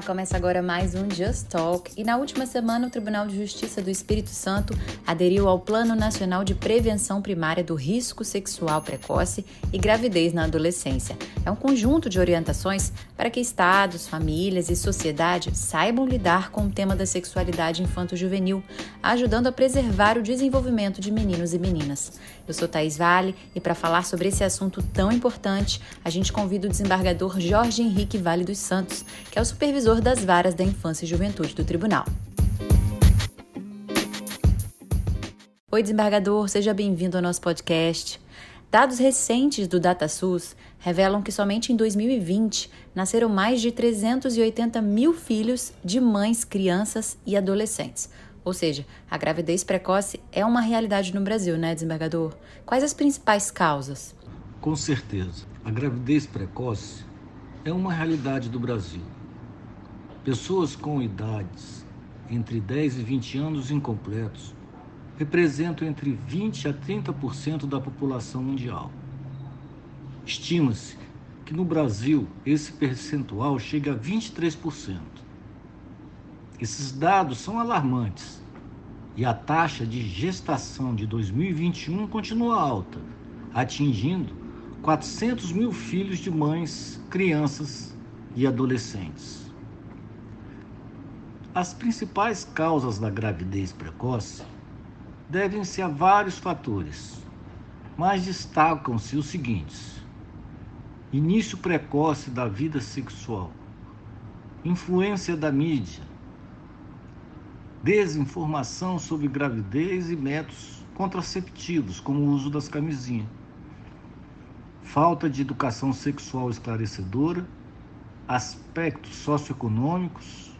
Começa agora mais um Just Talk e na última semana o Tribunal de Justiça do Espírito Santo aderiu ao Plano Nacional de Prevenção Primária do Risco Sexual Precoce e Gravidez na Adolescência. É um conjunto de orientações para que estados, famílias e sociedade saibam lidar com o tema da sexualidade infanto-juvenil, ajudando a preservar o desenvolvimento de meninos e meninas. Eu sou Thais Vale e para falar sobre esse assunto tão importante, a gente convida o desembargador Jorge Henrique Vale dos Santos, que é o supervisor das varas da infância e juventude do tribunal. Oi, desembargador, seja bem-vindo ao nosso podcast. Dados recentes do DataSUS revelam que somente em 2020 nasceram mais de 380 mil filhos de mães, crianças e adolescentes. Ou seja, a gravidez precoce é uma realidade no Brasil, né, desembargador? Quais as principais causas? Com certeza. A gravidez precoce é uma realidade do Brasil. Pessoas com idades entre 10 e 20 anos incompletos representam entre 20 a 30% da população mundial. Estima-se que no Brasil esse percentual chega a 23%. Esses dados são alarmantes e a taxa de gestação de 2021 continua alta, atingindo 400 mil filhos de mães, crianças e adolescentes. As principais causas da gravidez precoce devem-se a vários fatores, mas destacam-se os seguintes: início precoce da vida sexual, influência da mídia, desinformação sobre gravidez e métodos contraceptivos, como o uso das camisinhas, falta de educação sexual esclarecedora, aspectos socioeconômicos,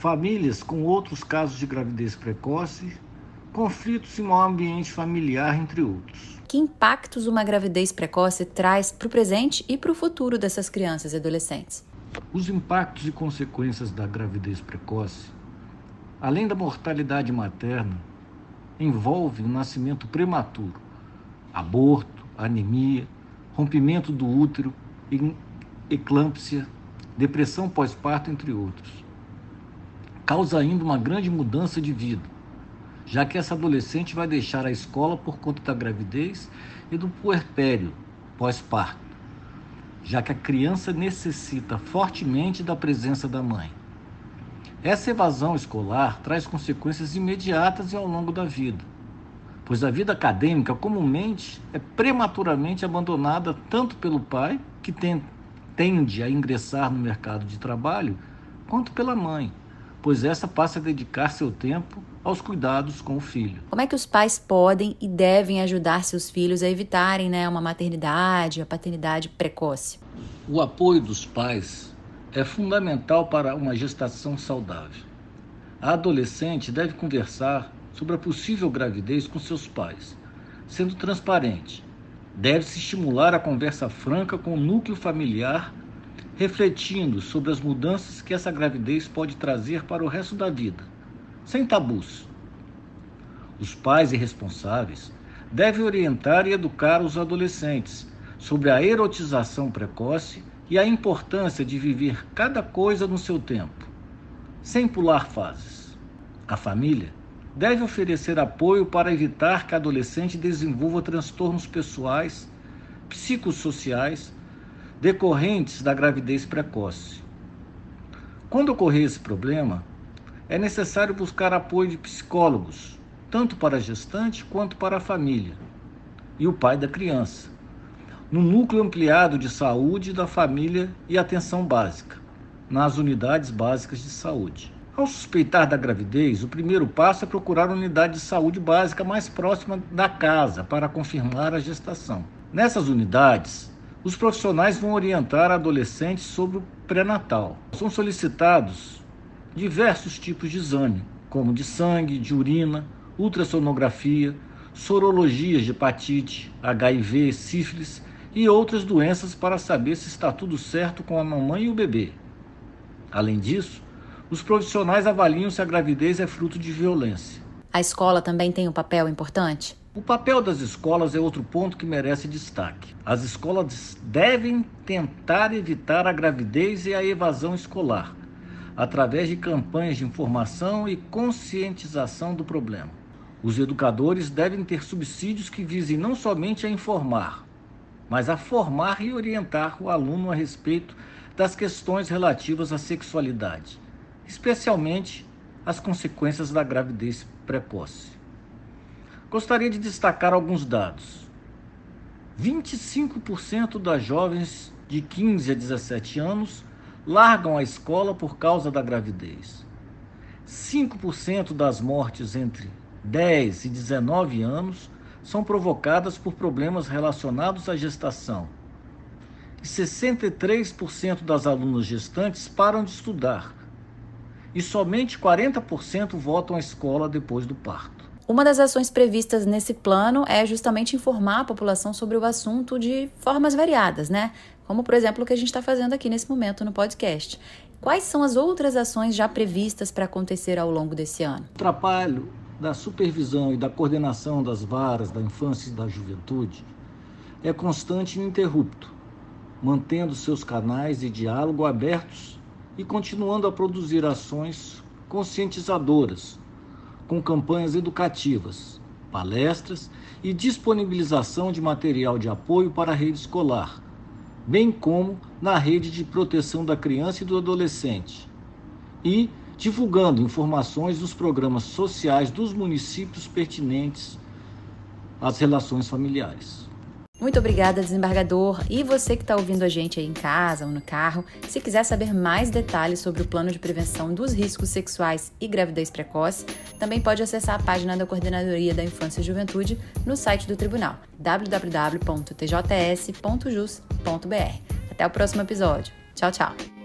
famílias com outros casos de gravidez precoce, conflitos em mau ambiente familiar, entre outros. Que impactos uma gravidez precoce traz para o presente e para o futuro dessas crianças e adolescentes? Os impactos e consequências da gravidez precoce, além da mortalidade materna, envolvem o nascimento prematuro, aborto, anemia, rompimento do útero, eclâmpsia, depressão pós-parto, entre outros causa ainda uma grande mudança de vida, já que essa adolescente vai deixar a escola por conta da gravidez e do puerpério pós-parto, já que a criança necessita fortemente da presença da mãe. Essa evasão escolar traz consequências imediatas e ao longo da vida, pois a vida acadêmica comumente é prematuramente abandonada tanto pelo pai, que tende a ingressar no mercado de trabalho, quanto pela mãe, pois essa passa a dedicar seu tempo aos cuidados com o filho. Como é que os pais podem e devem ajudar seus filhos a evitarem né, uma maternidade, a paternidade precoce? O apoio dos pais é fundamental para uma gestação saudável. A adolescente deve conversar sobre a possível gravidez com seus pais, sendo transparente. Deve-se estimular a conversa franca com o núcleo familiar refletindo sobre as mudanças que essa gravidez pode trazer para o resto da vida, sem tabus. Os pais e responsáveis devem orientar e educar os adolescentes sobre a erotização precoce e a importância de viver cada coisa no seu tempo, sem pular fases. A família deve oferecer apoio para evitar que a adolescente desenvolva transtornos pessoais, psicossociais decorrentes da gravidez precoce. Quando ocorrer esse problema, é necessário buscar apoio de psicólogos, tanto para a gestante quanto para a família e o pai da criança, no núcleo ampliado de saúde da família e atenção básica, nas unidades básicas de saúde. Ao suspeitar da gravidez, o primeiro passo é procurar a unidade de saúde básica mais próxima da casa para confirmar a gestação. Nessas unidades, os profissionais vão orientar adolescentes sobre o pré-natal. São solicitados diversos tipos de exame, como de sangue, de urina, ultrassonografia, sorologias de hepatite, HIV, sífilis e outras doenças para saber se está tudo certo com a mamãe e o bebê. Além disso, os profissionais avaliam se a gravidez é fruto de violência. A escola também tem um papel importante? O papel das escolas é outro ponto que merece destaque. As escolas devem tentar evitar a gravidez e a evasão escolar, através de campanhas de informação e conscientização do problema. Os educadores devem ter subsídios que visem não somente a informar, mas a formar e orientar o aluno a respeito das questões relativas à sexualidade, especialmente as consequências da gravidez precoce. Gostaria de destacar alguns dados. 25% das jovens de 15 a 17 anos largam a escola por causa da gravidez. 5% das mortes entre 10 e 19 anos são provocadas por problemas relacionados à gestação. E 63% das alunas gestantes param de estudar. E somente 40% voltam à escola depois do parto. Uma das ações previstas nesse plano é justamente informar a população sobre o assunto de formas variadas, né? Como, por exemplo, o que a gente está fazendo aqui nesse momento no podcast. Quais são as outras ações já previstas para acontecer ao longo desse ano? O trabalho da supervisão e da coordenação das varas da infância e da juventude é constante e ininterrupto, mantendo seus canais de diálogo abertos e continuando a produzir ações conscientizadoras, com campanhas educativas, palestras e disponibilização de material de apoio para a rede escolar, bem como na rede de proteção da criança e do adolescente. E divulgando informações dos programas sociais dos municípios pertinentes às relações familiares. Muito obrigada, desembargador. E você que está ouvindo a gente aí em casa ou no carro, se quiser saber mais detalhes sobre o plano de prevenção dos riscos sexuais e gravidez precoce, também pode acessar a página da Coordenadoria da Infância e Juventude no site do Tribunal, www.tjs.jus.br. Até o próximo episódio. Tchau, tchau.